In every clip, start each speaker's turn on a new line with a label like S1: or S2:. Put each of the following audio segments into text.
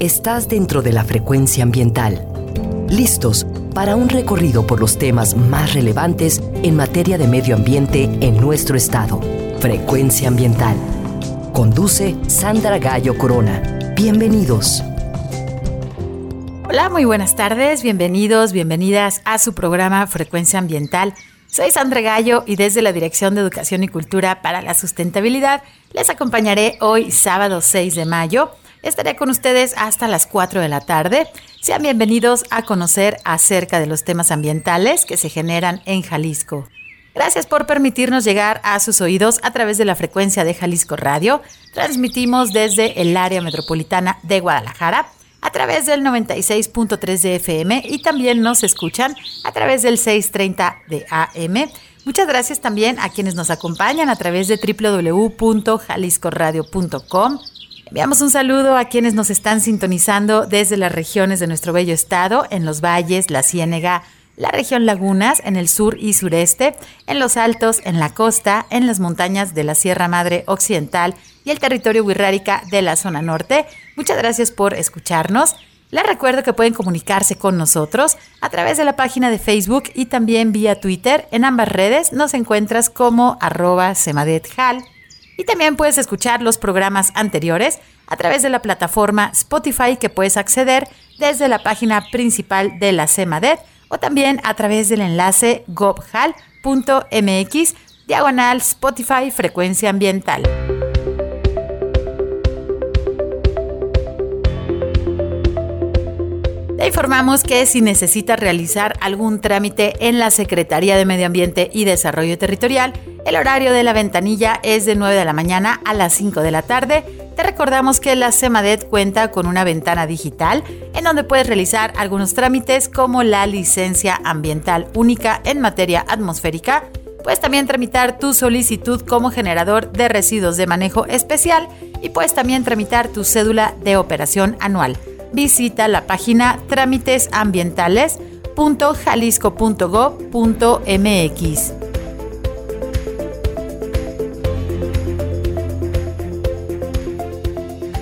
S1: estás dentro de la frecuencia ambiental. Listos para un recorrido por los temas más relevantes en materia de medio ambiente en nuestro estado. Frecuencia ambiental. Conduce Sandra Gallo Corona. Bienvenidos.
S2: Hola, muy buenas tardes, bienvenidos, bienvenidas a su programa Frecuencia Ambiental. Soy Sandra Gallo y desde la Dirección de Educación y Cultura para la Sustentabilidad les acompañaré hoy sábado 6 de mayo Estaré con ustedes hasta las 4 de la tarde. Sean bienvenidos a conocer acerca de los temas ambientales que se generan en Jalisco. Gracias por permitirnos llegar a sus oídos a través de la frecuencia de Jalisco Radio. Transmitimos desde el área metropolitana de Guadalajara a través del 96.3 de FM y también nos escuchan a través del 630 de AM. Muchas gracias también a quienes nos acompañan a través de www.jaliscoradio.com Enviamos un saludo a quienes nos están sintonizando desde las regiones de nuestro bello estado, en los valles, la Ciénega, la región Lagunas, en el sur y sureste, en los altos, en la costa, en las montañas de la Sierra Madre Occidental y el territorio Wirrárica de la zona norte. Muchas gracias por escucharnos. Les recuerdo que pueden comunicarse con nosotros a través de la página de Facebook y también vía Twitter. En ambas redes nos encuentras como arroba semadethal. Y también puedes escuchar los programas anteriores a través de la plataforma Spotify que puedes acceder desde la página principal de la CEMADET o también a través del enlace gobhal.mx diagonal Spotify Frecuencia Ambiental. Te informamos que si necesitas realizar algún trámite en la Secretaría de Medio Ambiente y Desarrollo Territorial, el horario de la ventanilla es de 9 de la mañana a las 5 de la tarde. Te recordamos que la CEMADET cuenta con una ventana digital en donde puedes realizar algunos trámites como la licencia ambiental única en materia atmosférica. Puedes también tramitar tu solicitud como generador de residuos de manejo especial y puedes también tramitar tu cédula de operación anual. Visita la página trámitesambientales.jalisco.gov.mx.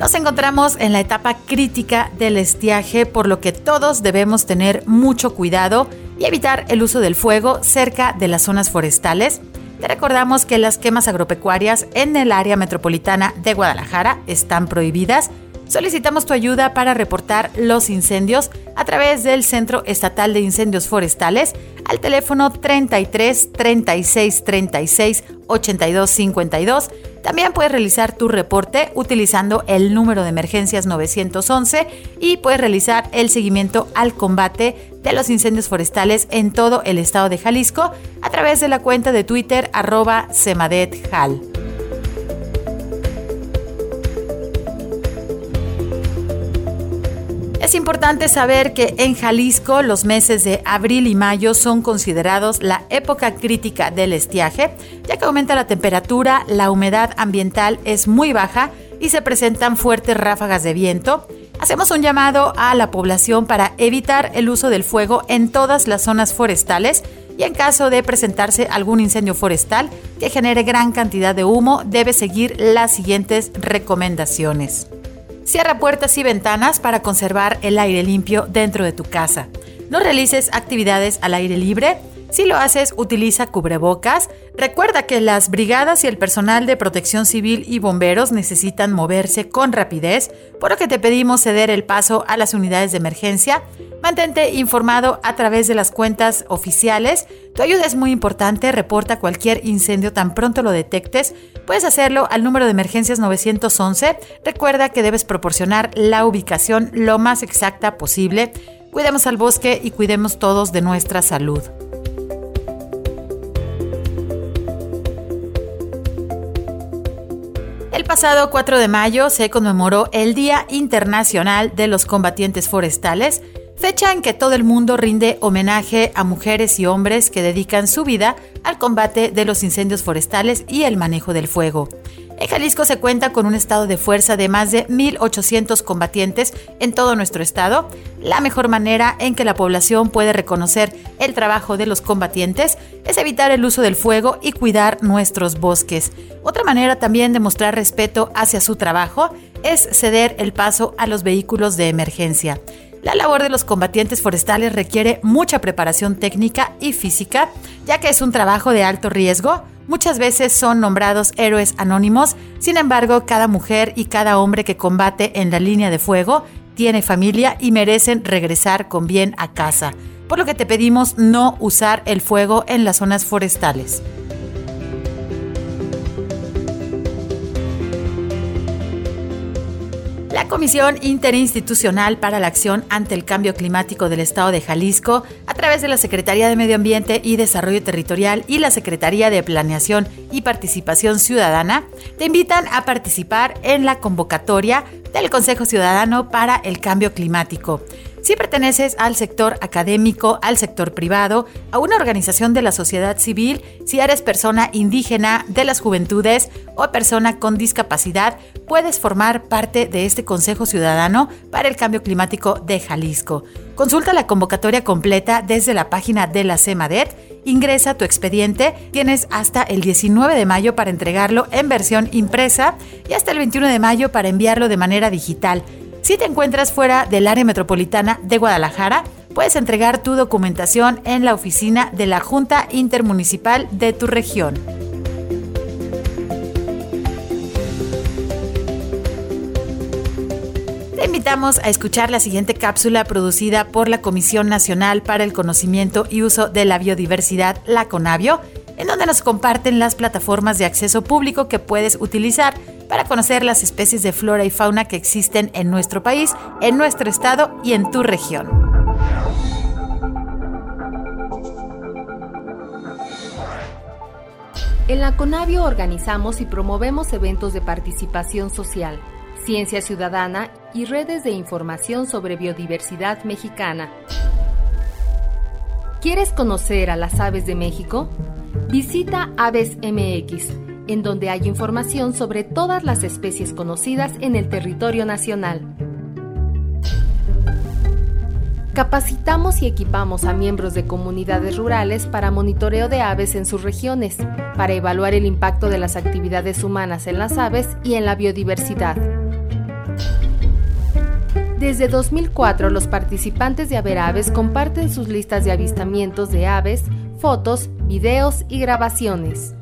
S2: Nos encontramos en la etapa crítica del estiaje, por lo que todos debemos tener mucho cuidado y evitar el uso del fuego cerca de las zonas forestales. Te recordamos que las quemas agropecuarias en el área metropolitana de Guadalajara están prohibidas. Solicitamos tu ayuda para reportar los incendios a través del Centro Estatal de Incendios Forestales al teléfono 33 36 36 82 52 también puedes realizar tu reporte utilizando el número de emergencias 911 y puedes realizar el seguimiento al combate de los incendios forestales en todo el estado de Jalisco a través de la cuenta de Twitter arroba semadethal. Es importante saber que en Jalisco los meses de abril y mayo son considerados la época crítica del estiaje, ya que aumenta la temperatura, la humedad ambiental es muy baja y se presentan fuertes ráfagas de viento. Hacemos un llamado a la población para evitar el uso del fuego en todas las zonas forestales y en caso de presentarse algún incendio forestal que genere gran cantidad de humo, debe seguir las siguientes recomendaciones. Cierra puertas y ventanas para conservar el aire limpio dentro de tu casa. No realices actividades al aire libre. Si lo haces, utiliza cubrebocas. Recuerda que las brigadas y el personal de protección civil y bomberos necesitan moverse con rapidez, por lo que te pedimos ceder el paso a las unidades de emergencia. Mantente informado a través de las cuentas oficiales. Tu ayuda es muy importante. Reporta cualquier incendio tan pronto lo detectes. Puedes hacerlo al número de emergencias 911. Recuerda que debes proporcionar la ubicación lo más exacta posible. Cuidemos al bosque y cuidemos todos de nuestra salud. pasado 4 de mayo se conmemoró el Día Internacional de los Combatientes Forestales, fecha en que todo el mundo rinde homenaje a mujeres y hombres que dedican su vida al combate de los incendios forestales y el manejo del fuego. En Jalisco se cuenta con un estado de fuerza de más de 1.800 combatientes en todo nuestro estado. La mejor manera en que la población puede reconocer el trabajo de los combatientes es evitar el uso del fuego y cuidar nuestros bosques. Otra manera también de mostrar respeto hacia su trabajo es ceder el paso a los vehículos de emergencia. La labor de los combatientes forestales requiere mucha preparación técnica y física, ya que es un trabajo de alto riesgo. Muchas veces son nombrados héroes anónimos, sin embargo, cada mujer y cada hombre que combate en la línea de fuego tiene familia y merecen regresar con bien a casa, por lo que te pedimos no usar el fuego en las zonas forestales. La Comisión Interinstitucional para la Acción ante el Cambio Climático del Estado de Jalisco, a través de la Secretaría de Medio Ambiente y Desarrollo Territorial y la Secretaría de Planeación y Participación Ciudadana, te invitan a participar en la convocatoria del Consejo Ciudadano para el Cambio Climático. Si perteneces al sector académico, al sector privado, a una organización de la sociedad civil, si eres persona indígena, de las juventudes o persona con discapacidad, puedes formar parte de este Consejo Ciudadano para el Cambio Climático de Jalisco. Consulta la convocatoria completa desde la página de la CEMADET, ingresa tu expediente, tienes hasta el 19 de mayo para entregarlo en versión impresa y hasta el 21 de mayo para enviarlo de manera digital. Si te encuentras fuera del área metropolitana de Guadalajara, puedes entregar tu documentación en la oficina de la Junta Intermunicipal de tu región. Te invitamos a escuchar la siguiente cápsula producida por la Comisión Nacional para el Conocimiento y Uso de la Biodiversidad, la CONABIO, en donde nos comparten las plataformas de acceso público que puedes utilizar para conocer las especies de flora y fauna que existen en nuestro país, en nuestro estado y en tu región.
S3: En la CONAVIO organizamos y promovemos eventos de participación social, ciencia ciudadana y redes de información sobre biodiversidad mexicana. ¿Quieres conocer a las aves de México? Visita Aves MX en donde hay información sobre todas las especies conocidas en el territorio nacional. Capacitamos y equipamos a miembros de comunidades rurales para monitoreo de aves en sus regiones, para evaluar el impacto de las actividades humanas en las aves y en la biodiversidad. Desde 2004, los participantes de Averaves comparten sus listas de avistamientos de aves, fotos, videos y grabaciones.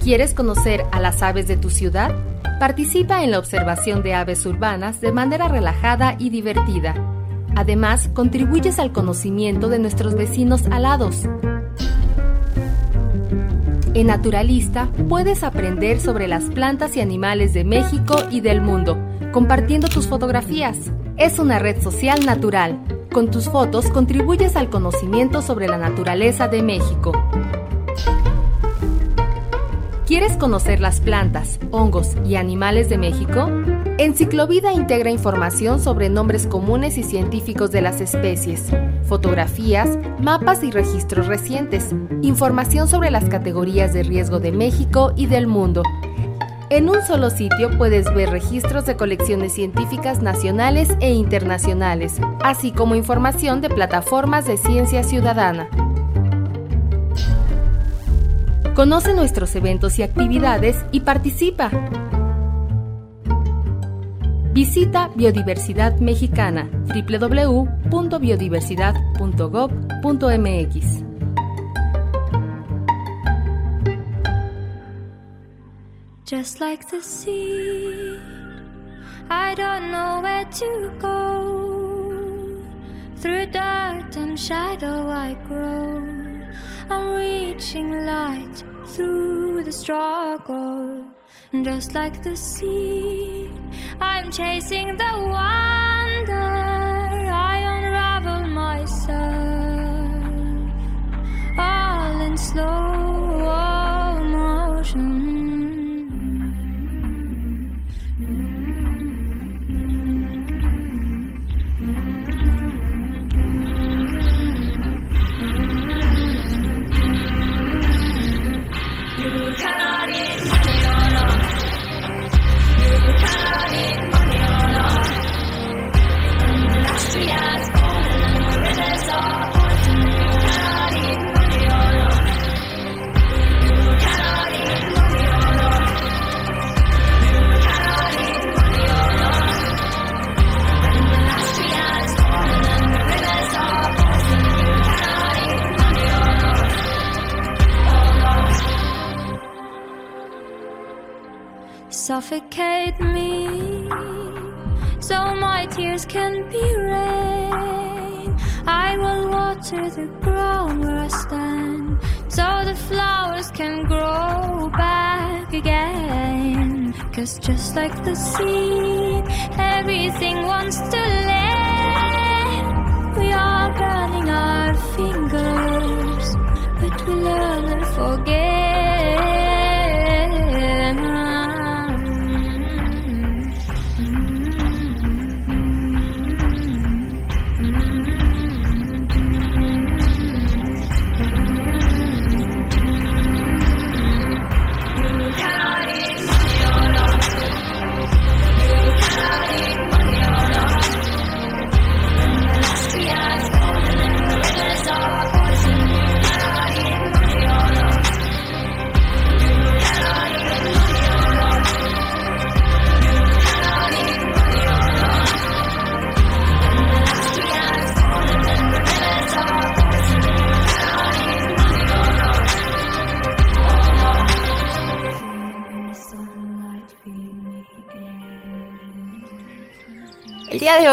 S3: ¿Quieres conocer a las aves de tu ciudad? Participa en la observación de aves urbanas de manera relajada y divertida. Además, contribuyes al conocimiento de nuestros vecinos alados. En Naturalista puedes aprender sobre las plantas y animales de México y del mundo, compartiendo tus fotografías. Es una red social natural. Con tus fotos contribuyes al conocimiento sobre la naturaleza de México. ¿Quieres conocer las plantas, hongos y animales de México? Enciclovida integra información sobre nombres comunes y científicos de las especies, fotografías, mapas y registros recientes, información sobre las categorías de riesgo de México y del mundo. En un solo sitio puedes ver registros de colecciones científicas nacionales e internacionales, así como información de plataformas de ciencia ciudadana. Conoce nuestros eventos y actividades y participa. Visita Biodiversidad Mexicana www.biodiversidad.gov.mx. Just like the sea, I don't know where to go. Through dirt and shadow I grow. I'm reaching light through the struggle. Just like the sea, I'm chasing the wonder. I unravel myself, all in slow
S4: suffocate me so my tears can be rain. I will water the ground where I stand so the flowers can grow back again. Cause just like the seed, everything wants to land. We are burning our fingers, but we learn and forget.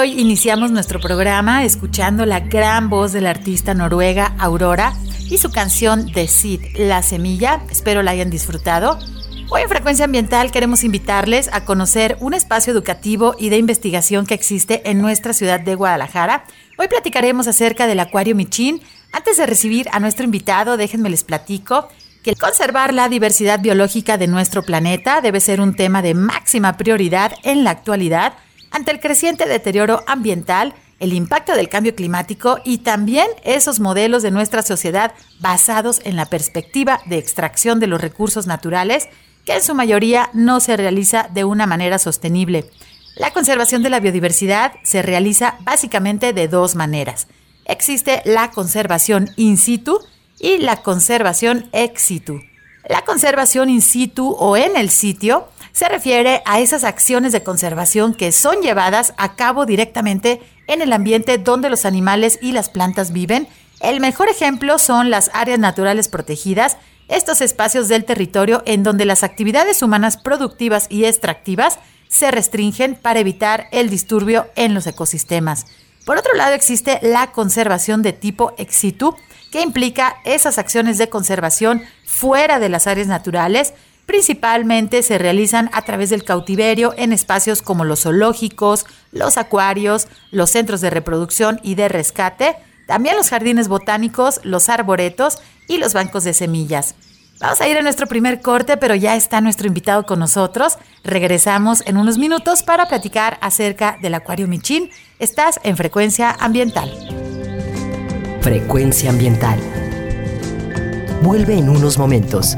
S2: Hoy iniciamos nuestro programa escuchando la gran voz de la artista noruega Aurora y su canción The Seed, La Semilla. Espero la hayan disfrutado. Hoy en Frecuencia Ambiental queremos invitarles a conocer un espacio educativo y de investigación que existe en nuestra ciudad de Guadalajara. Hoy platicaremos acerca del Acuario Michín. Antes de recibir a nuestro invitado, déjenme les platico que conservar la diversidad biológica de nuestro planeta debe ser un tema de máxima prioridad en la actualidad ante el creciente deterioro ambiental, el impacto del cambio climático y también esos modelos de nuestra sociedad basados en la perspectiva de extracción de los recursos naturales que en su mayoría no se realiza de una manera sostenible. La conservación de la biodiversidad se realiza básicamente de dos maneras. Existe la conservación in situ y la conservación ex situ. La conservación in situ o en el sitio se refiere a esas acciones de conservación que son llevadas a cabo directamente en el ambiente donde los animales y las plantas viven. El mejor ejemplo son las áreas naturales protegidas, estos espacios del territorio en donde las actividades humanas productivas y extractivas se restringen para evitar el disturbio en los ecosistemas. Por otro lado, existe la conservación de tipo ex situ, que implica esas acciones de conservación fuera de las áreas naturales, principalmente se realizan a través del cautiverio en espacios como los zoológicos, los acuarios, los centros de reproducción y de rescate, también los jardines botánicos, los arboretos y los bancos de semillas. Vamos a ir a nuestro primer corte, pero ya está nuestro invitado con nosotros. Regresamos en unos minutos para platicar acerca del Acuario Michín. Estás en Frecuencia Ambiental.
S1: Frecuencia Ambiental. Vuelve en unos momentos.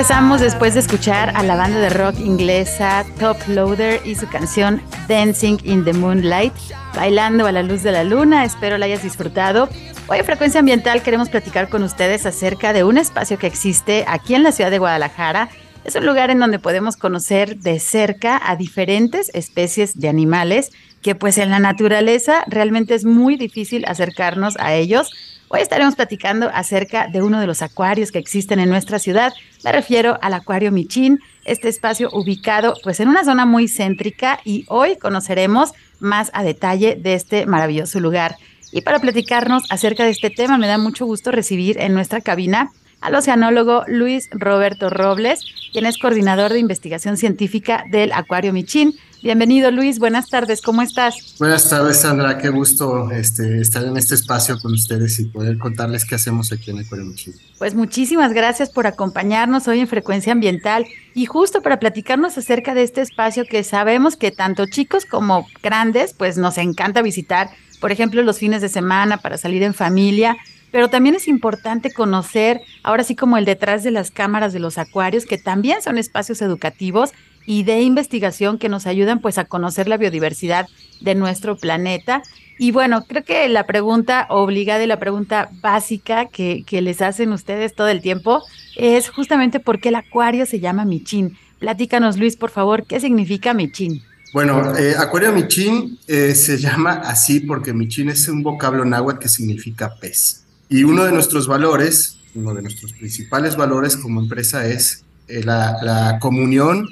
S2: Regresamos después de escuchar a la banda de rock inglesa Top Loader y su canción Dancing in the Moonlight, bailando a la luz de la luna. Espero la hayas disfrutado. Hoy en Frecuencia Ambiental queremos platicar con ustedes acerca de un espacio que existe aquí en la ciudad de Guadalajara. Es un lugar en donde podemos conocer de cerca a diferentes especies de animales que pues en la naturaleza realmente es muy difícil acercarnos a ellos Hoy estaremos platicando acerca de uno de los acuarios que existen en nuestra ciudad. Me refiero al Acuario Michín, este espacio ubicado pues en una zona muy céntrica y hoy conoceremos más a detalle de este maravilloso lugar. Y para platicarnos acerca de este tema me da mucho gusto recibir en nuestra cabina al oceanólogo Luis Roberto Robles, quien es coordinador de investigación científica del Acuario Michín. Bienvenido Luis, buenas tardes, ¿cómo estás?
S5: Buenas tardes Sandra, qué gusto este, estar en este espacio con ustedes y poder contarles qué hacemos aquí en Ecuador.
S2: Pues muchísimas gracias por acompañarnos hoy en Frecuencia Ambiental. Y justo para platicarnos acerca de este espacio que sabemos que tanto chicos como grandes pues nos encanta visitar, por ejemplo los fines de semana para salir en familia. Pero también es importante conocer, ahora sí como el detrás de las cámaras de los acuarios, que también son espacios educativos y de investigación que nos ayudan pues a conocer la biodiversidad de nuestro planeta. Y bueno, creo que la pregunta obligada y la pregunta básica que, les hacen ustedes todo el tiempo es justamente por qué el acuario se llama Michín. Platícanos, Luis, por favor, ¿qué significa Michín?
S5: Bueno, eh, Acuario Michín eh, se llama así porque Michín es un vocablo náhuatl que significa pez. Y uno de nuestros valores, uno de nuestros principales valores como empresa es eh, la, comunión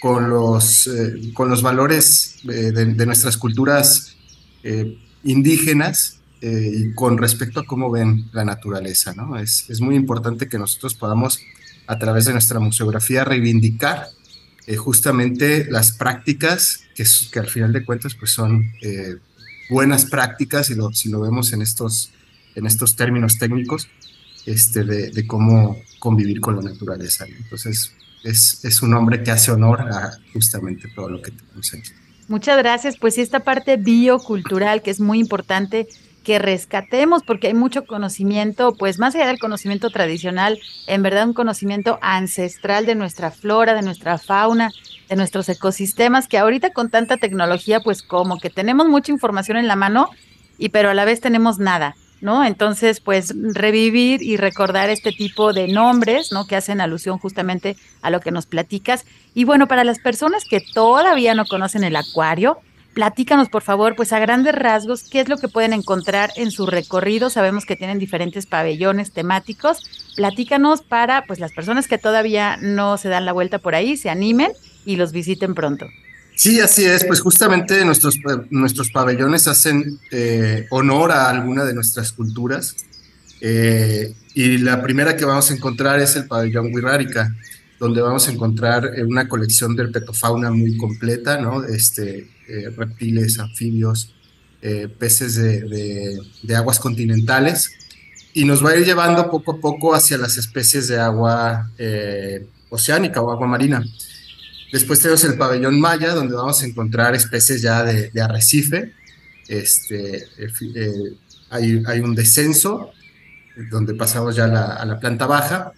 S5: con los, eh, con los valores eh, de, nuestras culturas indígenas y con respecto a cómo ven la naturaleza. ¿no? Es, es, muy importante que nosotros podamos, a través de nuestra museografía, reivindicar justamente las prácticas que, que, al final de cuentas pues son buenas prácticas, y lo, si lo vemos en estos en estos términos técnicos este, de, cómo convivir con la naturaleza. Entonces, es, es, un hombre que hace honor a justamente todo lo que tenemos aquí.
S2: Muchas gracias. Pues sí, esta parte biocultural que es muy importante que rescatemos porque hay mucho conocimiento, pues más allá del conocimiento tradicional, en verdad un conocimiento ancestral de nuestra flora, de nuestra fauna, de nuestros ecosistemas, que ahorita con tanta tecnología, pues como que tenemos mucha información en la mano, y pero a la vez tenemos nada. ¿No? Entonces, pues revivir y recordar este tipo de nombres, ¿no? Que hacen alusión justamente a lo que nos platicas. Y bueno, para las personas que todavía no conocen el acuario, platícanos por favor, pues a grandes rasgos, qué es lo que pueden encontrar en su recorrido. Sabemos que tienen diferentes pabellones temáticos. Platícanos para, pues las personas que todavía no se dan la vuelta por ahí, se animen y los visiten pronto.
S5: Sí, así es. Pues justamente nuestros, nuestros pabellones hacen eh, honor a alguna de nuestras culturas. Eh, y la primera que vamos a encontrar es el pabellón Wirrárica, donde vamos a encontrar eh, una colección de herpetofauna muy completa, ¿no? Este, reptiles, anfibios, peces de, de, aguas continentales. Y nos va a ir llevando poco a poco hacia las especies de agua oceánica o agua marina. Después tenemos el pabellón Maya, donde vamos a encontrar especies ya de, arrecife. Este, eh, eh, hay, hay, un descenso, donde pasamos ya a la planta baja.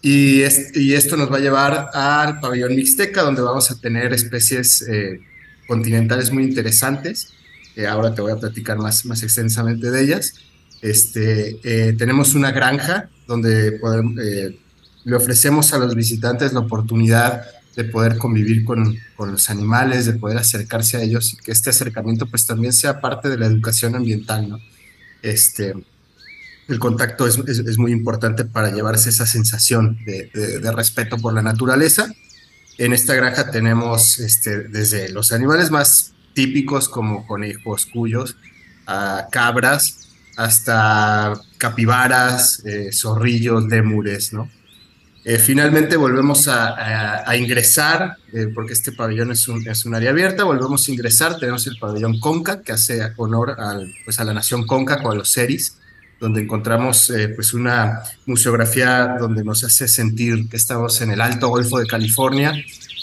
S5: Y, y, esto nos va a llevar al pabellón Mixteca, donde vamos a tener especies eh, continentales muy interesantes. ahora te voy a platicar más, más extensamente de ellas. Este, tenemos una granja donde le ofrecemos a los visitantes la oportunidad de poder convivir con, con, los animales, de poder acercarse a ellos y que este acercamiento pues también sea parte de la educación ambiental, ¿no? Este, el contacto es, es, muy importante para llevarse esa sensación de, de, respeto por la naturaleza. En esta granja tenemos este, desde los animales más típicos como conejos, cuyos, a cabras, hasta capibaras, eh, zorrillos, lémures, ¿no? Eh, finalmente volvemos a, ingresar, eh, porque este pabellón es un, es un, área abierta, volvemos a ingresar, tenemos el pabellón Conca, que hace honor al, pues a la nación Conca con los seris, donde encontramos eh, pues una museografía donde nos hace sentir que estamos en el Alto Golfo de California,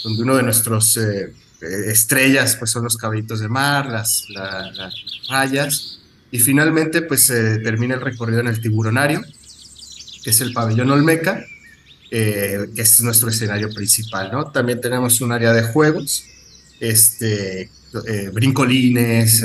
S5: donde uno de nuestros estrellas pues son los caballitos de mar, las, las rayas, y finalmente pues termina el recorrido en el tiburonario, que es el pabellón Olmeca, que es nuestro escenario principal, ¿no? También tenemos un área de juegos, este, brincolines,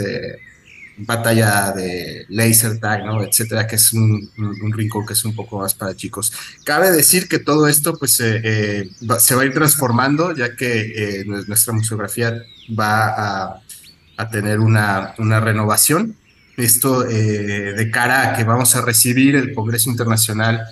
S5: batalla de laser tag, ¿no? etcétera, que es un, rincón que es un poco más para chicos. Cabe decir que todo esto pues eh, eh, se va a ir transformando ya que eh, nuestra museografía va a, a tener una, una, renovación. Esto de cara a que vamos a recibir el Congreso Internacional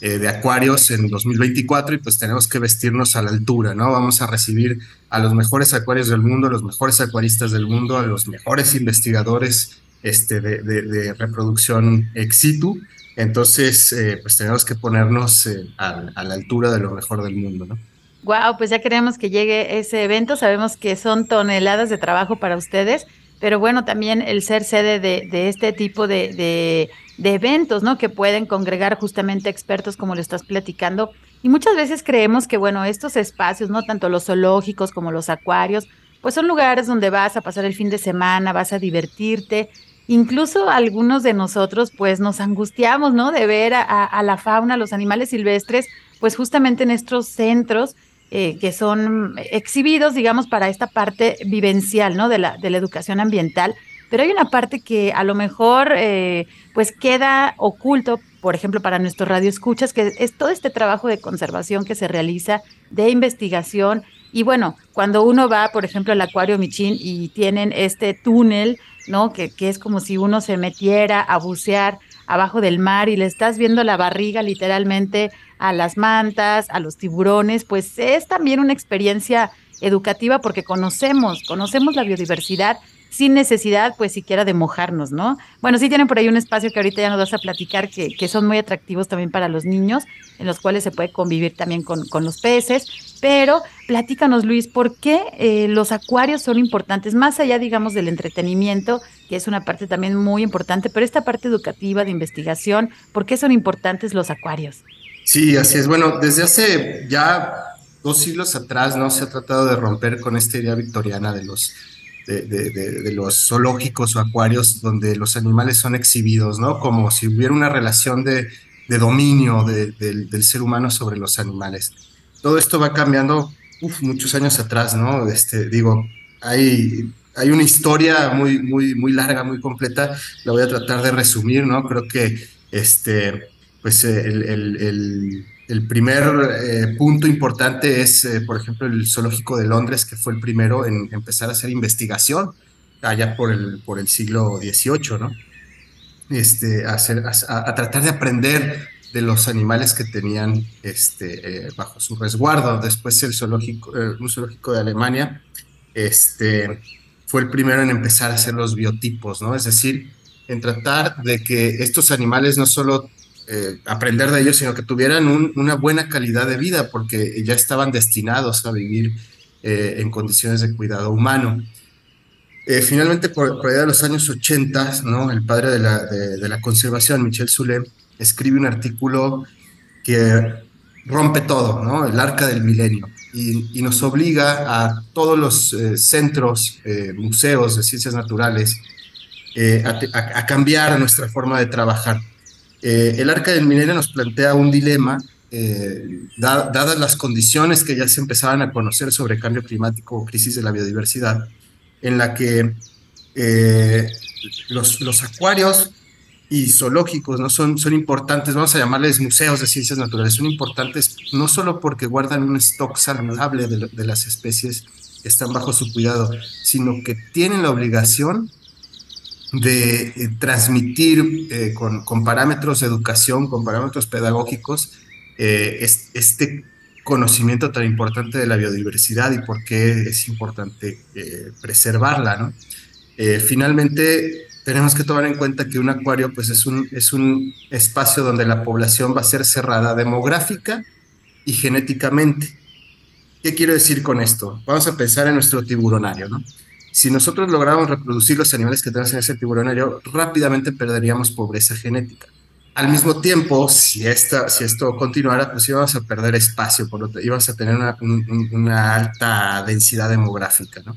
S5: de Acuarios en 2024 y pues tenemos que vestirnos a la altura, ¿no? Vamos a recibir a los mejores acuarios del mundo, a los mejores acuaristas del mundo, a los mejores investigadores este, de, reproducción ex situ. Entonces, eh, pues tenemos que ponernos eh, a, la altura de lo mejor del mundo, ¿no?
S2: Wow, pues ya queremos que llegue ese evento. Sabemos que son toneladas de trabajo para ustedes, pero bueno, también el ser sede de, este tipo de, de eventos, ¿no? Que pueden congregar justamente expertos como lo estás platicando, y muchas veces creemos que, bueno, estos espacios, no tanto los zoológicos como los acuarios, pues son lugares donde vas a pasar el fin de semana, vas a divertirte. Incluso algunos de nosotros, pues nos angustiamos, ¿no? De ver a, la fauna, los animales silvestres, pues justamente en estos centros eh, que son exhibidos, digamos, para esta parte vivencial, ¿no? De la, de la educación ambiental. Pero hay una parte que a lo mejor, eh, pues queda oculto por ejemplo, para nuestro radio escuchas, que es todo este trabajo de conservación que se realiza, de investigación. Y bueno, cuando uno va, por ejemplo, al Acuario Michín y tienen este túnel, ¿no? Que, que es como si uno se metiera a bucear abajo del mar y le estás viendo la barriga literalmente a las mantas, a los tiburones, pues es también una experiencia educativa porque conocemos, conocemos la biodiversidad sin necesidad, pues siquiera de mojarnos, ¿no? Bueno, sí tienen por ahí un espacio que ahorita ya nos vas a platicar, que, son muy atractivos también para los niños, en los cuales se puede convivir también con, con los peces, pero platícanos, Luis, ¿por qué eh, los acuarios son importantes? Más allá, digamos, del entretenimiento, que es una parte también muy importante, pero esta parte educativa, de investigación, ¿por qué son importantes los acuarios?
S5: Sí, así es. Bueno, desde hace ya dos siglos atrás, ¿no? Se ha tratado de romper con esta idea victoriana de los de, los zoológicos o acuarios donde los animales son exhibidos, ¿no? Como si hubiera una relación de, dominio del ser humano sobre los animales. Todo esto va cambiando muchos años atrás, ¿no? Este, digo, hay, hay una historia muy, muy, muy larga, muy completa, la voy a tratar de resumir, ¿no? Creo que este, pues el primer eh, punto importante es, eh, por ejemplo, el Zoológico de Londres, que fue el primero en empezar a hacer investigación allá por el, por el siglo XVIII, ¿no? Este, a, hacer, a, tratar de aprender de los animales que tenían este, eh, bajo su resguardo. Después el zoológico, un zoológico de Alemania este, fue el primero en empezar a hacer los biotipos, ¿no? Es decir, en tratar de que estos animales no solo eh, aprender de ellos, sino que tuvieran una buena calidad de vida, porque ya estaban destinados a vivir eh, en condiciones de cuidado humano. Eh, finalmente, por, por, allá de los años 80, ¿no? el padre de la, de, la conservación, Michel Soulet, escribe un artículo que rompe todo, ¿no? el arca del milenio, y, nos obliga a todos los centros, museos de ciencias naturales, a cambiar nuestra forma de trabajar eh, el arca del milenio nos plantea un dilema, eh, dadas las condiciones que ya se empezaban a conocer sobre cambio climático o crisis de la biodiversidad, en la que eh, los, acuarios y zoológicos ¿no? son, son importantes, vamos a llamarles museos de ciencias naturales, son importantes no solo porque guardan un stock saludable de, de las especies que están bajo su cuidado, sino que tienen la obligación de eh, transmitir eh, con, parámetros de educación, con parámetros pedagógicos, eh, este conocimiento tan importante de la biodiversidad y por qué es importante preservarla. ¿no? finalmente, tenemos que tomar en cuenta que un acuario pues, es, un, es un espacio donde la población va a ser cerrada demográfica y genéticamente. ¿Qué quiero decir con esto? Vamos a pensar en nuestro tiburonario, ¿no? Si nosotros lográramos reproducir los animales que tenemos en ese tiburonario, rápidamente perderíamos pobreza genética. Al mismo tiempo, si, esta, si esto continuara, pues íbamos a perder espacio, por lo íbamos a tener una, alta densidad demográfica, ¿no?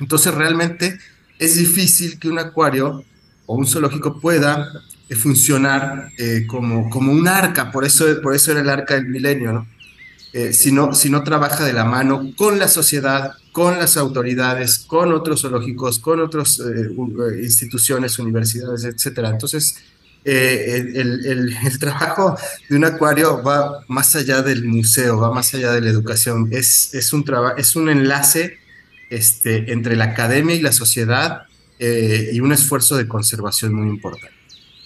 S5: Entonces, realmente es difícil que un acuario o un zoológico pueda funcionar como, como un arca, por eso, por eso era el arca del milenio, ¿no? si, no, si no trabaja de la mano con la sociedad, con las autoridades, con otros zoológicos, con otras instituciones, universidades, etcétera. Entonces, eh, el, trabajo de un acuario va más allá del museo, va más allá de la educación. Es, es, un, es un enlace este, entre la academia y la sociedad eh, y un esfuerzo de conservación muy importante.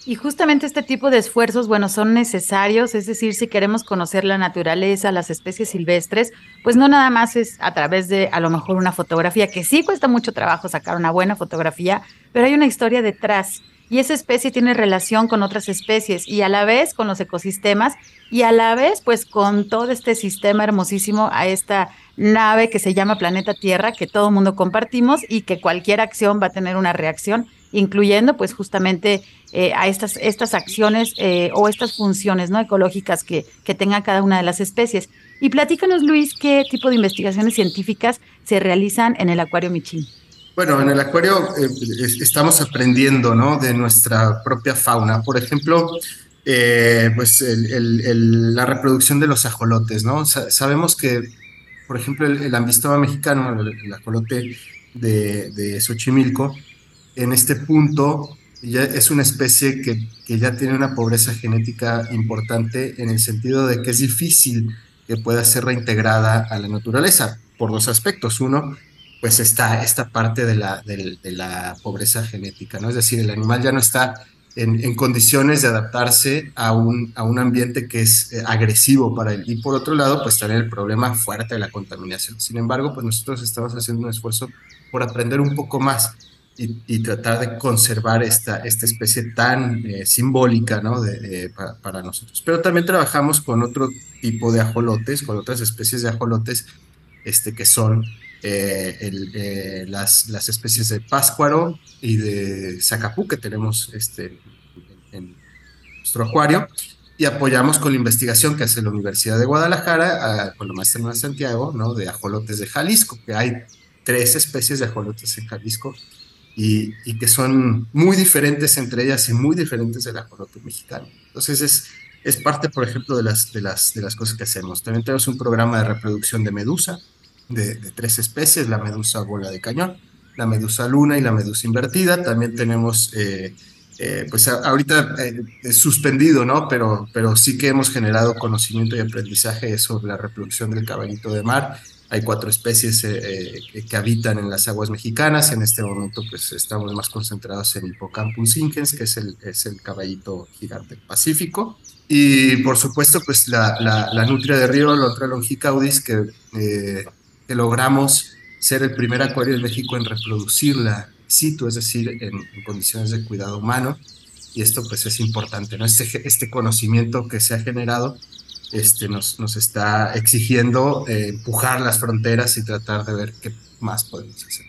S2: Y justamente este tipo de esfuerzos, bueno, son necesarios, es decir, si queremos conocer la naturaleza, las especies silvestres, pues no nada más es a través de a lo mejor una fotografía, que sí cuesta mucho trabajo sacar una buena fotografía, pero hay una historia detrás y esa especie tiene relación con otras especies y a la vez con los ecosistemas y a la vez pues con todo este sistema hermosísimo a esta nave que se llama planeta Tierra que todo mundo compartimos y que cualquier acción va a tener una reacción incluyendo pues justamente eh, a estas, estas acciones eh, o estas funciones no ecológicas que, que tenga cada una de las especies. Y platícanos Luis qué tipo de investigaciones científicas se realizan en el Acuario Michin.
S5: Bueno, en el acuario eh, estamos aprendiendo ¿no? de nuestra propia fauna. Por ejemplo, pues la reproducción de los ajolotes. ¿no? sabemos que, por ejemplo, el, ambistoma mexicano, el, ajolote de, Xochimilco, en este punto ya es una especie que, que ya tiene una pobreza genética importante en el sentido de que es difícil que pueda ser reintegrada a la naturaleza por dos aspectos. Uno, pues está esta parte de la, de, la pobreza genética, ¿no? Es decir, el animal ya no está en, condiciones de adaptarse a un, a un ambiente que es eh, agresivo para él. Y por otro lado, pues también el problema fuerte de la contaminación. Sin embargo, pues nosotros estamos haciendo un esfuerzo por aprender un poco más y, tratar de conservar esta, esta especie tan eh, simbólica, ¿no? De, para, para nosotros. Pero también trabajamos con otro tipo de ajolotes, con otras especies de ajolotes, este, que son eh, eh, las, las, especies de páscuaro y de zacapú que tenemos este, en, nuestro acuario y apoyamos con la investigación que hace la Universidad de Guadalajara con la maestra de Santiago, ¿no? de ajolotes de Jalisco, que hay tres especies de ajolotes en Jalisco y, y, que son muy diferentes entre ellas y muy diferentes del ajolote mexicano. Entonces es, es parte, por ejemplo, de las, de, las, de las cosas que hacemos. También tenemos un programa de reproducción de medusa, de, tres especies, la medusa bola de cañón, la medusa luna y la medusa invertida. También tenemos, eh, eh, pues ahorita eh, suspendido, ¿no? Pero, pero sí que hemos generado conocimiento y aprendizaje sobre la reproducción del caballito de mar. Hay cuatro especies que habitan en las aguas mexicanas. En este momento, pues estamos más concentrados en Hippocampus ingens, que es el, es el caballito gigante pacífico. Y por supuesto, pues la, la, nutria de río, la otra longicaudis, que que logramos ser el primer acuario de México en reproducirla situ, es decir, en, condiciones de cuidado humano. Y esto pues es importante, ¿no? Este, este conocimiento que se ha generado este, nos, nos está exigiendo eh, empujar las fronteras y tratar de ver qué más podemos hacer.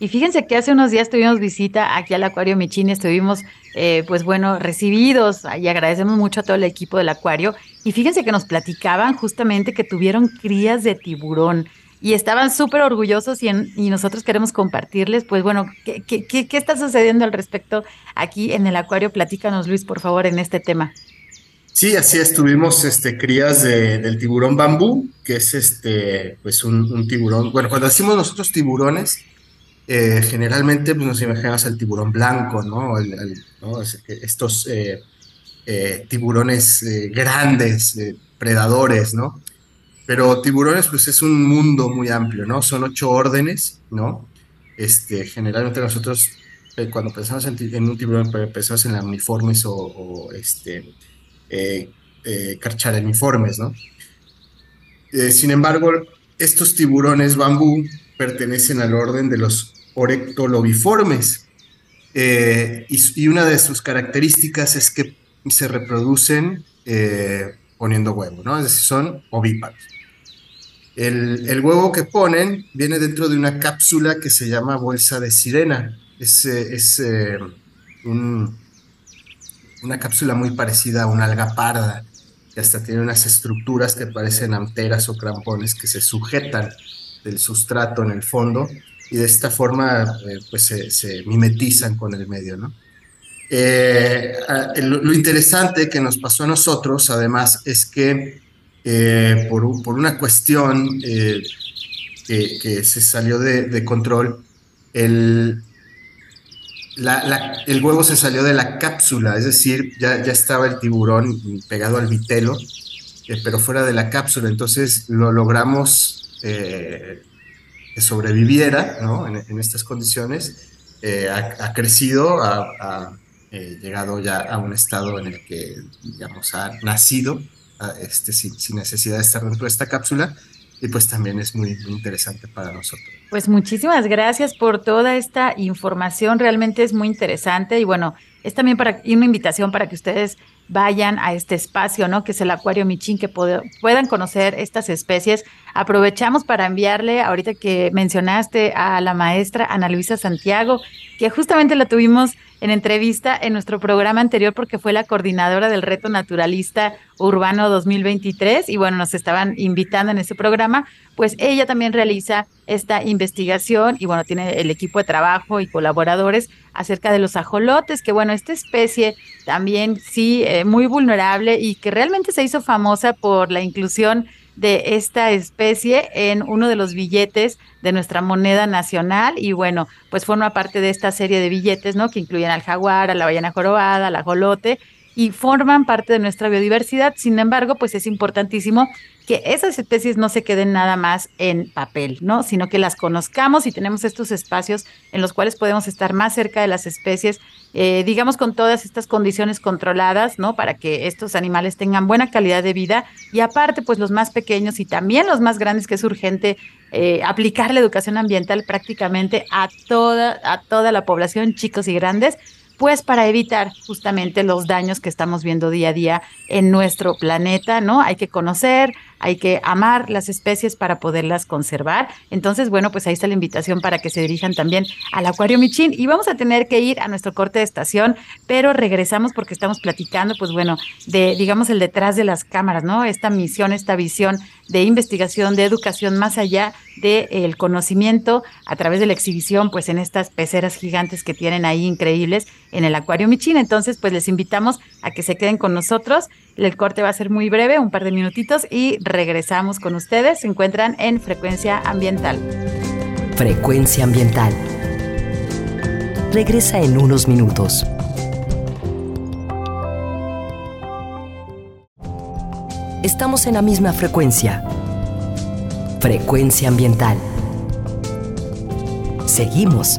S2: Y fíjense que hace unos días tuvimos visita aquí al Acuario Michini, estuvimos, eh, pues bueno, recibidos y agradecemos mucho a todo el equipo del Acuario. Y fíjense que nos platicaban justamente que tuvieron crías de tiburón y estaban súper orgullosos y, y, nosotros queremos compartirles, pues bueno, ¿qué, qué, qué, está sucediendo al respecto aquí en el acuario? Platícanos, Luis, por favor, en este tema.
S5: Sí, así estuvimos este, crías del tiburón bambú, que es este, pues un, tiburón. Bueno, cuando decimos nosotros tiburones, eh, generalmente pues, nos imaginamos al tiburón blanco, ¿no? Estos eh, eh, tiburones grandes, predadores, ¿no? Pero tiburones, pues es un mundo muy amplio, ¿no? Son ocho órdenes, ¿no? Este, generalmente nosotros, cuando pensamos en, un tiburón, pues, pensamos en la uniformes o, este, eh, eh ¿no? Eh, sin embargo, estos tiburones bambú pertenecen al orden de los orectolobiformes. Y, y, una de sus características es que se reproducen poniendo huevo, ¿no? Es decir, son ovíparos. El, huevo que ponen viene dentro de una cápsula que se llama bolsa de sirena. Es, es eh, una cápsula muy parecida a una alga parda, que hasta tiene unas estructuras que parecen anteras o crampones que se sujetan del sustrato en el fondo y de esta forma eh, pues se, mimetizan con el medio, ¿no? eh, lo, interesante que nos pasó a nosotros, además, es que eh, por, una cuestión que, se salió de, control, el, el huevo se salió de la cápsula, es decir, ya, ya estaba el tiburón pegado al vitelo, pero fuera de la cápsula. Entonces lo logramos que sobreviviera en, estas condiciones. ha, crecido, ha, eh, llegado ya a un estado en el que, digamos, ha nacido este, sin, necesidad de estar dentro de esta cápsula y pues también es muy, interesante para nosotros.
S2: Pues muchísimas gracias por toda esta información, realmente es muy interesante y bueno, es también para una invitación para que ustedes vayan a este espacio, ¿no? Que es el Acuario Michín, que puedan conocer estas especies. Aprovechamos para enviarle, ahorita que mencionaste a la maestra Ana Luisa Santiago, que justamente la tuvimos en entrevista en nuestro programa anterior porque fue la coordinadora del reto naturalista urbano 2023 y bueno, nos estaban invitando en ese programa, pues ella también realiza esta investigación y bueno, tiene el equipo de trabajo y colaboradores acerca de los ajolotes, que bueno, esta especie también sí, eh, muy vulnerable y que realmente se hizo famosa por la inclusión de esta especie en uno de los billetes de nuestra moneda nacional y bueno, pues forma parte de esta serie de billetes, ¿no? Que incluyen al jaguar, a la ballena jorobada, al ajolote y forman parte de nuestra biodiversidad. Sin embargo, pues es importantísimo que esas especies no se queden nada más en papel, ¿no? Sino que las conozcamos y tenemos estos espacios en los cuales podemos estar más cerca de las especies, eh, digamos con todas estas condiciones controladas, ¿no? Para que estos animales tengan buena calidad de vida y aparte, pues los más pequeños y también los más grandes, que es urgente eh, aplicar la educación ambiental prácticamente a toda, a toda la población, chicos y grandes, pues para evitar justamente los daños que estamos viendo día a día en nuestro planeta, ¿no? Hay que conocer, hay que amar las especies para poderlas conservar. Entonces, bueno, pues ahí está la invitación para que se dirijan también al Acuario Michín y vamos a tener que ir a nuestro corte de estación, pero regresamos porque estamos platicando, pues bueno, de, digamos, el detrás de las cámaras, ¿no? Esta misión, esta visión de investigación, de educación más allá del conocimiento a través de la exhibición, pues en estas peceras gigantes que tienen ahí increíbles en el Acuario Michín. Entonces, pues les invitamos a que se queden con nosotros. El corte va a ser muy breve, un par de minutitos y regresamos con ustedes. Se encuentran en Frecuencia Ambiental.
S1: Frecuencia Ambiental. Regresa en unos minutos. Estamos en la misma frecuencia. Frecuencia Ambiental. Seguimos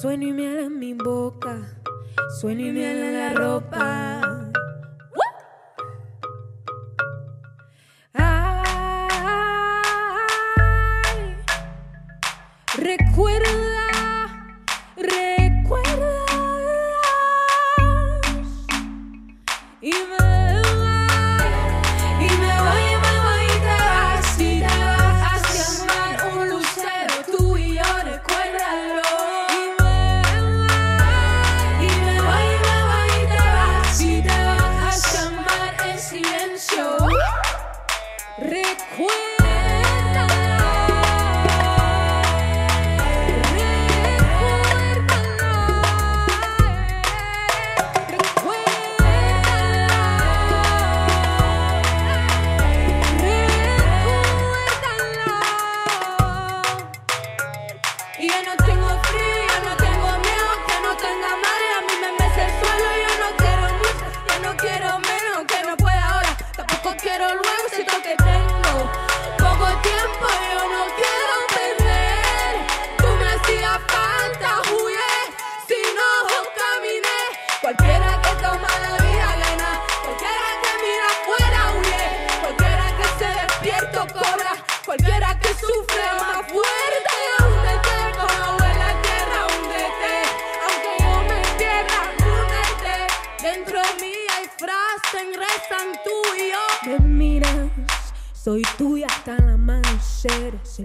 S6: Sueño y miel en mi boca, sueño y miel en la ropa.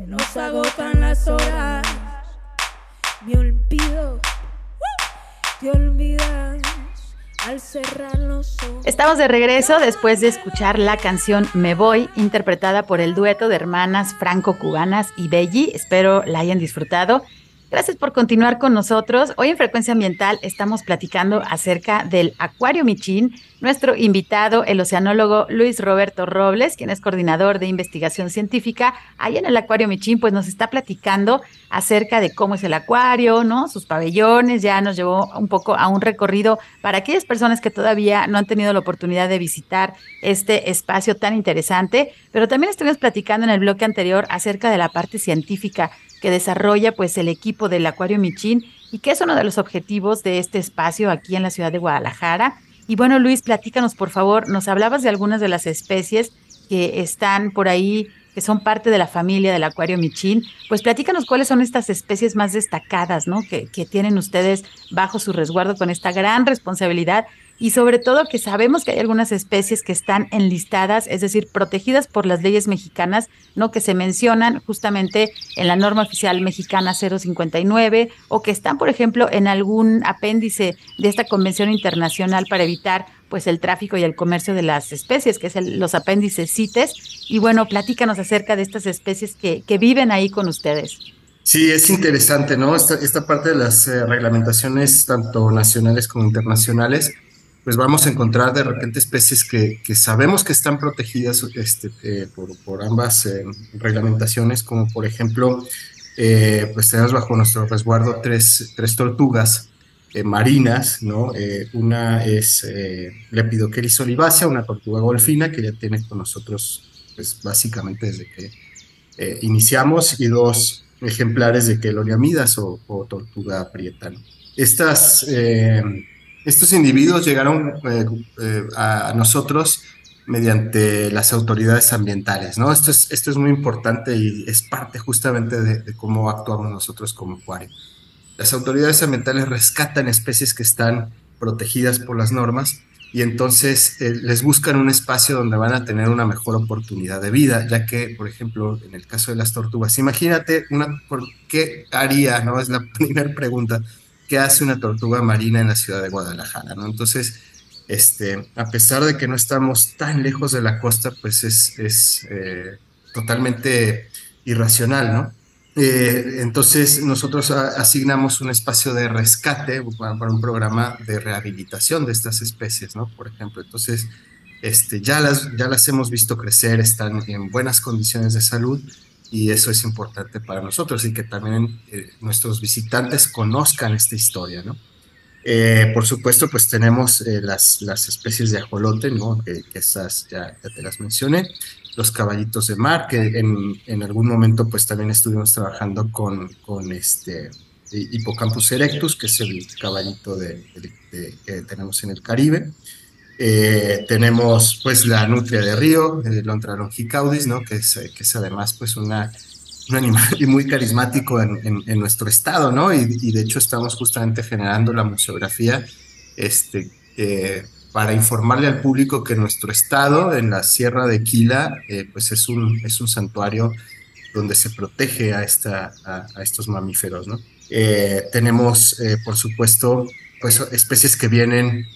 S6: Nos agotan las horas. Me olvido. Uh, te olvidas al cerrar los.
S2: Estamos de regreso después de escuchar la canción Me Voy, interpretada por el dueto de hermanas franco-cubanas y Belly. Espero la hayan disfrutado. Gracias por continuar con nosotros. Hoy en Frecuencia Ambiental estamos platicando acerca del Acuario Michín. Nuestro invitado, el oceanólogo Luis Roberto Robles, quien es coordinador de investigación científica, ahí en el Acuario Michín, pues nos está platicando acerca de cómo es el acuario, ¿no? Sus pabellones, ya nos llevó un poco a un recorrido para aquellas personas que todavía no han tenido la oportunidad de visitar este espacio tan interesante, pero también estuvimos platicando en el bloque anterior acerca de la parte científica que desarrolla pues el equipo del Acuario Michín y que es uno de los objetivos de este espacio aquí en la ciudad de Guadalajara. Y bueno, Luis, platícanos por favor, nos hablabas de algunas de las especies que están por ahí, que son parte de la familia del Acuario Michín. Pues platícanos cuáles son estas especies más destacadas, ¿no? Que, que tienen ustedes bajo su resguardo con esta gran responsabilidad y sobre todo que sabemos que hay algunas especies que están enlistadas, es decir, protegidas por las leyes mexicanas, no que se mencionan justamente en la norma oficial mexicana 059 o que están, por ejemplo, en algún apéndice de esta convención internacional para evitar pues el tráfico y el comercio de las especies, que es los apéndices CITES. Y bueno, platícanos acerca de estas especies que, que viven ahí con ustedes.
S5: Sí, es interesante, ¿no? Esta, esta parte de las eh, reglamentaciones, tanto nacionales como internacionales, pues vamos a encontrar de repente especies que, que sabemos que están protegidas este, eh, por, por, ambas eh, reglamentaciones, como por ejemplo, eh, pues tenemos bajo nuestro resguardo tres, tres tortugas marinas, ¿no? una es Lepidocheris olivácea, una tortuga golfina que ya tiene con nosotros, pues básicamente desde que iniciamos, y dos ejemplares de Queloniamidas o, o tortuga prieta. Estas estos individuos llegaron eh, eh, a nosotros mediante las autoridades ambientales, ¿no? Esto es, esto es muy importante y es parte justamente de, cómo actuamos nosotros como acuario. Las autoridades ambientales rescatan especies que están protegidas por las normas y entonces eh, les buscan un espacio donde van a tener una mejor oportunidad de vida, ya que, por ejemplo, en el caso de las tortugas, imagínate una, ¿por qué haría, no? Es la primera pregunta qué hace una tortuga marina en la ciudad de Guadalajara, ¿no? Entonces, este, a pesar de que no estamos tan lejos de la costa, pues es, es eh, totalmente irracional, ¿no? Eh, entonces nosotros asignamos un espacio de rescate para, un programa de rehabilitación de estas especies, ¿no? Por ejemplo, entonces este, ya, las, ya las hemos visto crecer, están en buenas condiciones de salud y eso es importante para nosotros y que también eh, nuestros visitantes conozcan esta historia, ¿no? Eh, por supuesto, pues tenemos eh, las, las especies de ajolote, ¿no? Que, esas ya, ya, te las mencioné. Los caballitos de mar, que en, en algún momento pues también estuvimos trabajando con, con este Hippocampus erectus, que es el caballito de, que tenemos en el Caribe. Eh, tenemos pues la nutria de río, el Lontra longicaudis, ¿no? que, es, que es además pues una, un animal muy carismático en, en, nuestro estado, ¿no? Y, y, de hecho estamos justamente generando la museografía este, eh, para informarle al público que nuestro estado, en la Sierra de Quila, eh, pues es un, es un santuario donde se protege a, esta, a, a estos mamíferos, ¿no? tenemos, por supuesto, pues especies que vienen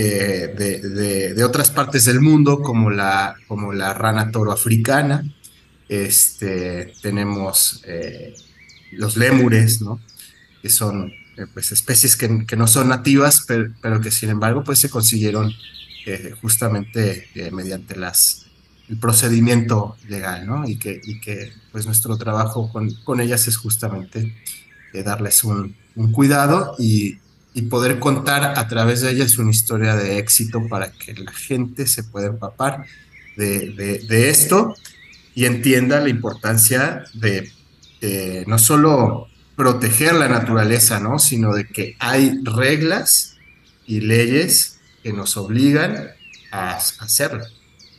S5: eh, de, de, otras partes del mundo, como la, como la rana toro africana. Este, tenemos eh, los lémures, ¿no? que son eh, pues, especies que, que, no son nativas, pero, pero, que sin embargo pues, se consiguieron justamente mediante las, el procedimiento legal, ¿no? y, que, y que pues, nuestro trabajo con, con ellas es justamente darles un, un cuidado y, y poder contar a través de ellas una historia de éxito para que la gente se pueda empapar de, esto y entienda la importancia de no solo proteger la naturaleza, ¿no? sino de que hay reglas y leyes que nos obligan a hacerlo.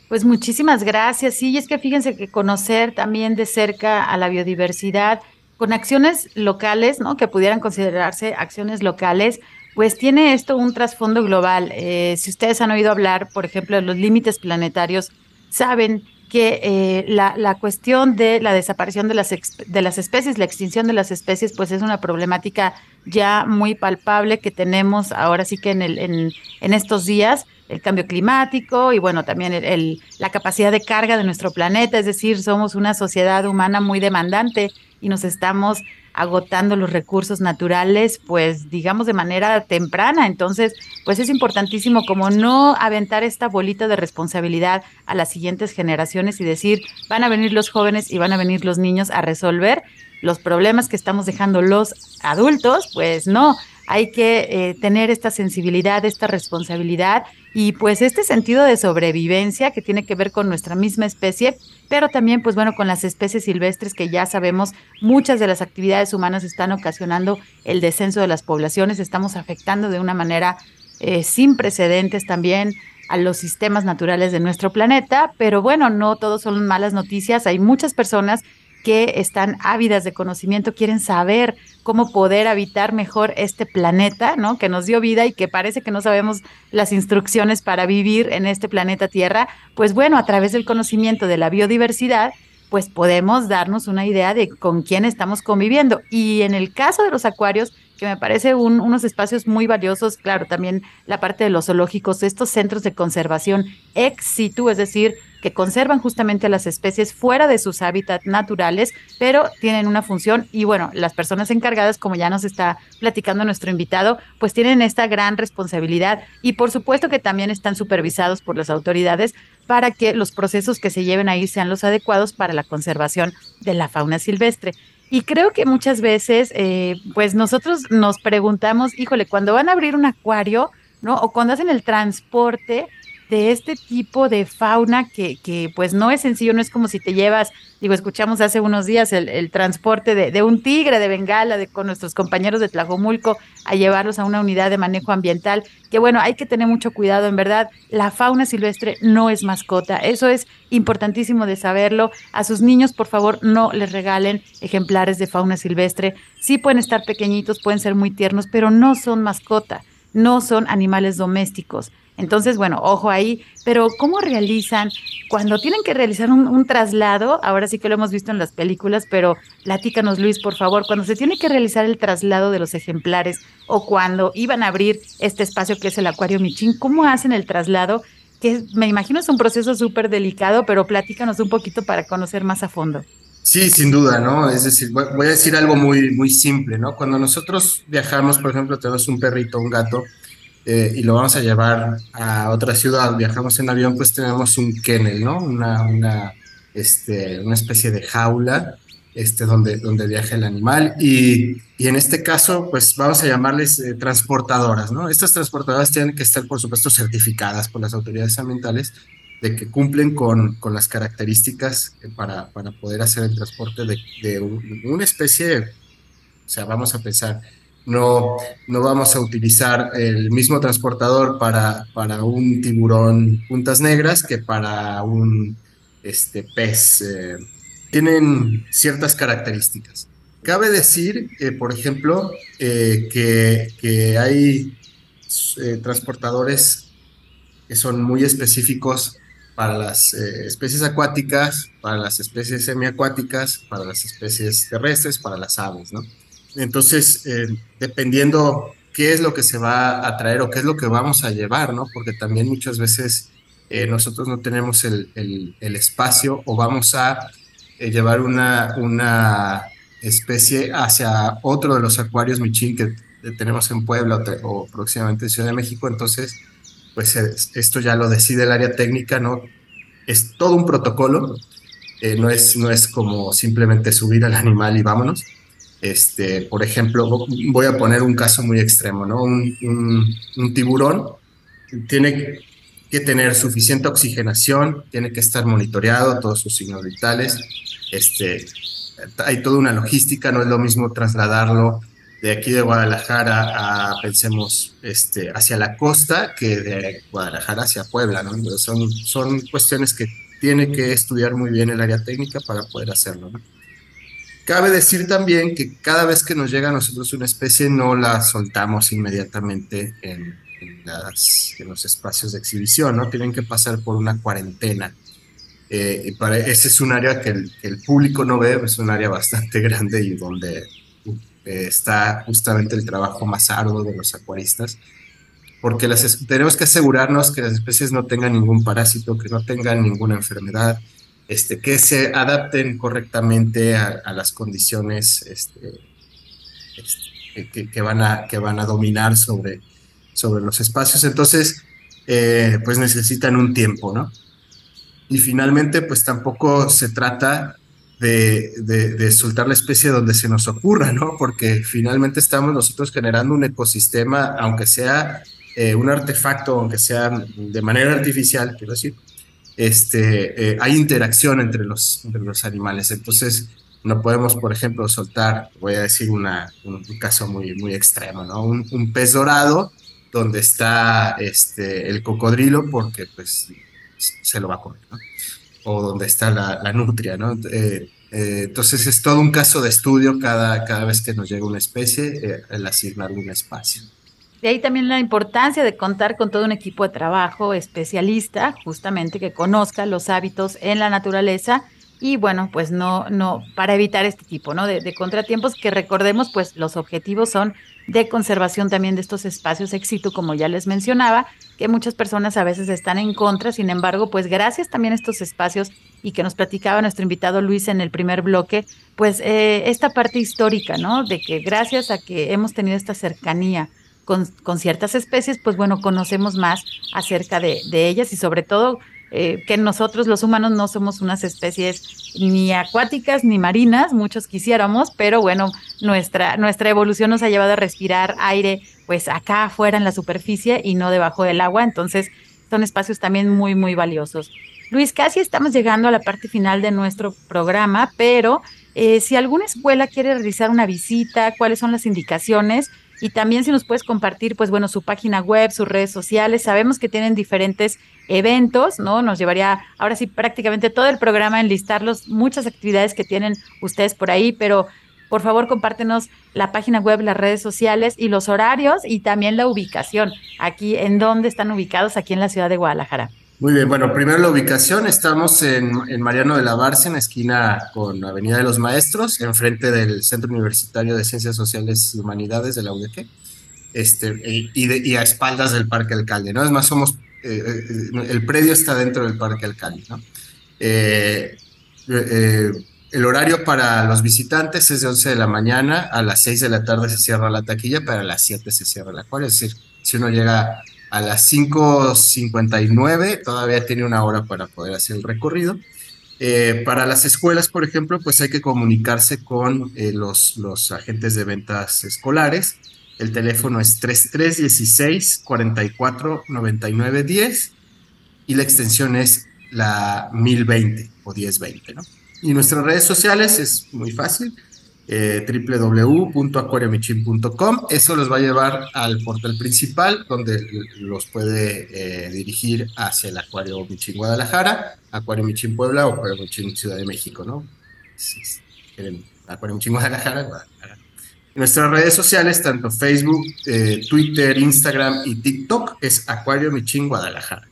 S2: Pues muchísimas gracias. Y es que fíjense que conocer también de cerca a la biodiversidad con acciones locales, ¿no? Que pudieran considerarse acciones locales, pues tiene esto un trasfondo global. Eh, si ustedes han oído hablar, por ejemplo, de los límites planetarios, saben que eh, la, la, cuestión de la desaparición de las, de las especies, la extinción de las especies, pues es una problemática ya muy palpable que tenemos ahora sí que en, el, en, en estos días, el cambio climático y bueno, también el, la capacidad de carga de nuestro planeta, es decir, somos una sociedad humana muy demandante y nos estamos agotando los recursos naturales, pues digamos de manera temprana. Entonces, pues es importantísimo como no aventar esta bolita de responsabilidad a las siguientes generaciones y decir, van a venir los jóvenes y van a venir los niños a resolver los problemas que estamos dejando los adultos, pues no, hay que eh, tener esta sensibilidad, esta responsabilidad y pues este sentido de sobrevivencia que tiene que ver con nuestra misma especie, pero también pues bueno con las especies silvestres que ya sabemos muchas de las actividades humanas están ocasionando el descenso de las poblaciones, estamos afectando de una manera eh, sin precedentes también a los sistemas naturales de nuestro planeta, pero bueno, no todos son malas noticias, hay muchas personas que están ávidas de conocimiento, quieren saber cómo poder habitar mejor este planeta, ¿no? Que nos dio vida y que parece que no sabemos las instrucciones para vivir en este planeta Tierra. Pues bueno, a través del conocimiento de la biodiversidad, pues podemos darnos una idea de con quién estamos conviviendo. Y en el caso de los acuarios, que me parece unos espacios muy valiosos, claro, también la parte de los zoológicos, estos centros de conservación ex situ, es decir, que conservan justamente las especies fuera de sus hábitats naturales, pero tienen una función y bueno, las personas encargadas, como ya nos está platicando nuestro invitado, pues tienen esta gran responsabilidad y por supuesto que también están supervisados por las autoridades para que los procesos que se lleven ahí sean los adecuados para la conservación de la fauna silvestre. Y creo que muchas veces, eh, pues nosotros nos preguntamos, híjole, cuando van a abrir un acuario, ¿no? O cuando hacen el transporte, de este tipo de fauna que, que, pues no es sencillo, no es como si te llevas, digo, escuchamos hace unos días el, transporte de, de, un tigre de Bengala de, con nuestros compañeros de Tlajomulco a llevarlos a una unidad de manejo ambiental, que bueno, hay que tener mucho cuidado, en verdad, la fauna silvestre no es mascota, eso es importantísimo de saberlo, a sus niños por favor no les regalen ejemplares de fauna silvestre, sí pueden estar pequeñitos, pueden ser muy tiernos, pero no son mascota, no son animales domésticos. Entonces, bueno, ojo ahí, pero ¿cómo realizan cuando tienen que realizar un, traslado? Ahora sí que lo hemos visto en las películas, pero platícanos Luis, por favor, cuando se tiene que realizar el traslado de los ejemplares o cuando iban a abrir este espacio que es el Acuario Michín, ¿cómo hacen el traslado? Que me imagino es un proceso súper delicado, pero platícanos un poquito para conocer más a fondo.
S5: Sí, sin duda, ¿no? Es decir, voy a decir algo muy, muy simple, ¿no? Cuando nosotros viajamos, por ejemplo, tenemos un perrito, un gato, eh, y lo vamos a llevar a otra ciudad, viajamos en avión, pues tenemos un kennel, ¿no? Una, una, este, una especie de jaula este, donde, donde viaja el animal y, y en este caso, pues vamos a llamarles eh, transportadoras, ¿no? Estas transportadoras tienen que estar, por supuesto, certificadas por las autoridades ambientales de que cumplen con, con las características eh, para, para, poder hacer el transporte de, de una especie, o sea, vamos a pensar, no, no vamos a utilizar el mismo transportador para, para un tiburón puntas negras que para un este, pez. Eh, tienen ciertas características. Cabe decir, eh, por ejemplo, eh, que, que, hay transportadores que son muy específicos para las especies acuáticas, para las especies semiacuáticas, para las especies terrestres, para las aves, ¿no? Entonces, eh, dependiendo qué es lo que se va a traer o qué es lo que vamos a llevar, ¿no? Porque también muchas veces eh, nosotros no tenemos el, espacio o vamos a eh, llevar una, una especie hacia otro de los acuarios Michín que tenemos en Puebla o, próximamente en Ciudad de México. Entonces, pues esto ya lo decide el área técnica, ¿no? Es todo un protocolo, no, es, no es como simplemente subir al animal y vámonos este, por ejemplo, voy a poner un caso muy extremo, ¿no? Un, tiburón tiene que tener suficiente oxigenación, tiene que estar monitoreado, todos sus signos vitales. Este, hay toda una logística, no es lo mismo trasladarlo de aquí de Guadalajara a, pensemos, este, hacia la costa que de Guadalajara hacia Puebla, ¿no? son, son cuestiones que tiene que estudiar muy bien el área técnica para poder hacerlo, ¿no? Cabe decir también que cada vez que nos llega a nosotros una especie no la soltamos inmediatamente en, los espacios de exhibición, ¿no? Tienen que pasar por una cuarentena. Eh, y para, ese es un área que el, público no ve, es un área bastante grande y donde eh, está justamente el trabajo más arduo de los acuaristas, porque tenemos que asegurarnos que las especies no tengan ningún parásito, que no tengan ninguna enfermedad, este, que se adapten correctamente a, a las condiciones este, este, que, que, van a, que van a dominar sobre, sobre los espacios. Entonces, eh, pues necesitan un tiempo, ¿no? Y finalmente, pues tampoco se trata de, de, soltar la especie donde se nos ocurra, ¿no? Porque finalmente estamos nosotros generando un ecosistema, aunque sea eh, un artefacto, aunque sea de manera artificial, quiero decir, este, eh, hay interacción entre los, entre los animales. Entonces, no podemos, por ejemplo, soltar, voy a decir una, un, caso muy, muy extremo, ¿no? Un, pez dorado donde está este, el cocodrilo porque pues se lo va a comer, ¿no? o donde está la, nutria, ¿no? Eh, eh, entonces es todo un caso de estudio cada, cada vez que nos llega una especie, el asignarle un espacio.
S2: De ahí también la importancia de contar con todo un equipo de trabajo especialista, justamente que conozca los hábitos en la naturaleza y bueno, pues no, no, para evitar este tipo, ¿no? De, contratiempos que recordemos, pues los objetivos son de conservación también de estos espacios éxito, como ya les mencionaba, que muchas personas a veces están en contra, sin embargo, pues gracias también a estos espacios y que nos platicaba nuestro invitado Luis en el primer bloque, pues eh, esta parte histórica, ¿no? De que gracias a que hemos tenido esta cercanía con, ciertas especies, pues bueno, conocemos más acerca de, de ellas y sobre todo eh, que nosotros los humanos no somos unas especies ni acuáticas ni marinas, muchos quisiéramos, pero bueno, nuestra, nuestra evolución nos ha llevado a respirar aire pues acá afuera en la superficie y no debajo del agua, entonces son espacios también muy, muy valiosos. Luis, casi estamos llegando a la parte final de nuestro programa, pero eh, si alguna escuela quiere realizar una visita, cuáles son las indicaciones y también si nos puedes compartir, pues bueno, su página web, sus redes sociales. Sabemos que tienen diferentes eventos, ¿no? Nos llevaría ahora sí prácticamente todo el programa en listarlos, muchas actividades que tienen ustedes por ahí, pero por favor compártenos la página web, las redes sociales y los horarios y también la ubicación, aquí en dónde están ubicados aquí en la ciudad de Guadalajara.
S5: Muy bien, bueno, primero la ubicación, estamos en, en, Mariano de la Barca, en la esquina con Avenida de los Maestros, enfrente del Centro Universitario de Ciencias Sociales y Humanidades de la UDG, este, y, de, y, a espaldas del Parque Alcalde, ¿no? Es más, somos, eh, eh, el predio está dentro del Parque Alcalde, ¿no? Eh, el horario para los visitantes es de 11 de la mañana, a las 6 de la tarde se cierra la taquilla, pero a las 7 se cierra el acuario, es decir, si uno llega a las 5.59 todavía tiene una hora para poder hacer el recorrido. Eh, para las escuelas, por ejemplo, pues hay que comunicarse con eh, los, los agentes de ventas escolares. El teléfono es 3316 44 99 10 y la extensión es la 1020 o 1020, ¿no? Y nuestras redes sociales es muy fácil eh, www.acuariomichin.com. Eso los va a llevar al portal principal, donde los puede eh, dirigir hacia el Acuario Michin Guadalajara, Acuario Michin Puebla o Acuario Michin Ciudad de México, ¿no? Si quieren Acuario Michin Guadalajara, Guadalajara. Nuestras redes sociales, tanto Facebook, eh, Twitter, Instagram y TikTok, es Acuario Michin Guadalajara.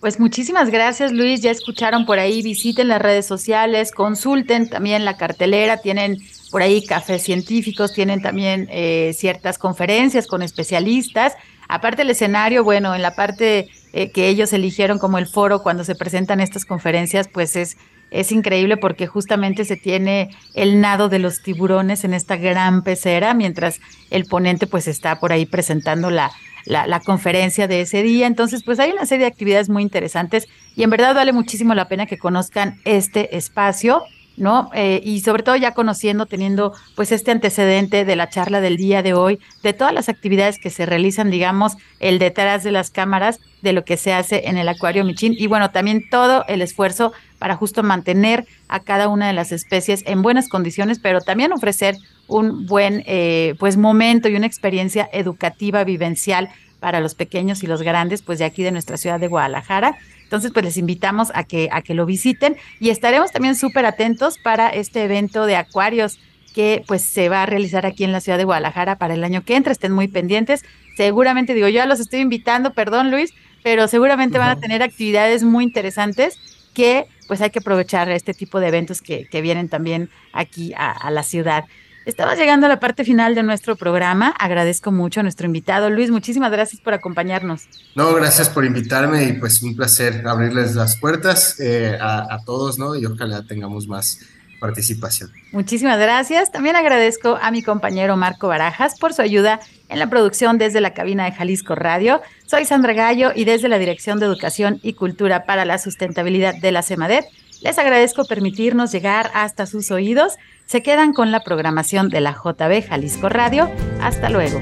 S2: Pues muchísimas gracias, Luis. Ya escucharon por ahí, visiten las redes sociales, consulten también la cartelera, tienen por ahí cafés científicos, tienen también eh, ciertas conferencias con especialistas. Aparte el escenario, bueno, en la parte eh, que ellos eligieron como el foro cuando se presentan estas conferencias, pues es, es increíble porque justamente se tiene el nado de los tiburones en esta gran pecera, mientras el ponente pues está por ahí presentando la, la, la, conferencia de ese día. Entonces, pues hay una serie de actividades muy interesantes y en verdad vale muchísimo la pena que conozcan este espacio. ¿no? Eh, y sobre todo ya conociendo, teniendo pues este antecedente de la charla del día de hoy, de todas las actividades que se realizan, digamos, el detrás de las cámaras, de lo que se hace en el acuario Michin y bueno, también todo el esfuerzo para justo mantener a cada una de las especies en buenas condiciones, pero también ofrecer un buen eh, pues momento y una experiencia educativa, vivencial para los pequeños y los grandes, pues de aquí de nuestra ciudad de Guadalajara. Entonces, pues les invitamos a que, a que lo visiten y estaremos también súper atentos para este evento de acuarios que pues se va a realizar aquí en la ciudad de Guadalajara para el año que entra. Estén muy pendientes. Seguramente, digo, yo ya los estoy invitando, perdón Luis, pero seguramente van a tener actividades muy interesantes que pues hay que aprovechar este tipo de eventos que, vienen también aquí a la ciudad. Estamos llegando a la parte final de nuestro programa. Agradezco mucho a nuestro invitado. Luis, muchísimas gracias por acompañarnos.
S5: No, gracias por invitarme y pues un placer abrirles las puertas eh, a, a todos, ¿no? Y ojalá tengamos más participación.
S2: Muchísimas gracias. También agradezco a mi compañero Marco Barajas por su ayuda en la producción desde la cabina de Jalisco Radio. Soy Sandra Gallo y desde la Dirección de Educación y Cultura para la Sustentabilidad de la CEMADET les agradezco permitirnos llegar hasta sus oídos. Se quedan con la programación de la JB Jalisco Radio. Hasta luego.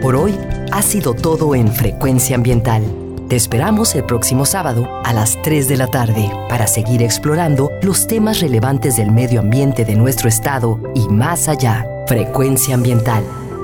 S7: Por hoy ha sido todo en Frecuencia Ambiental. Te esperamos el próximo sábado a las 3 de la tarde para seguir explorando los temas relevantes del medio ambiente de nuestro estado y más allá. Frecuencia Ambiental,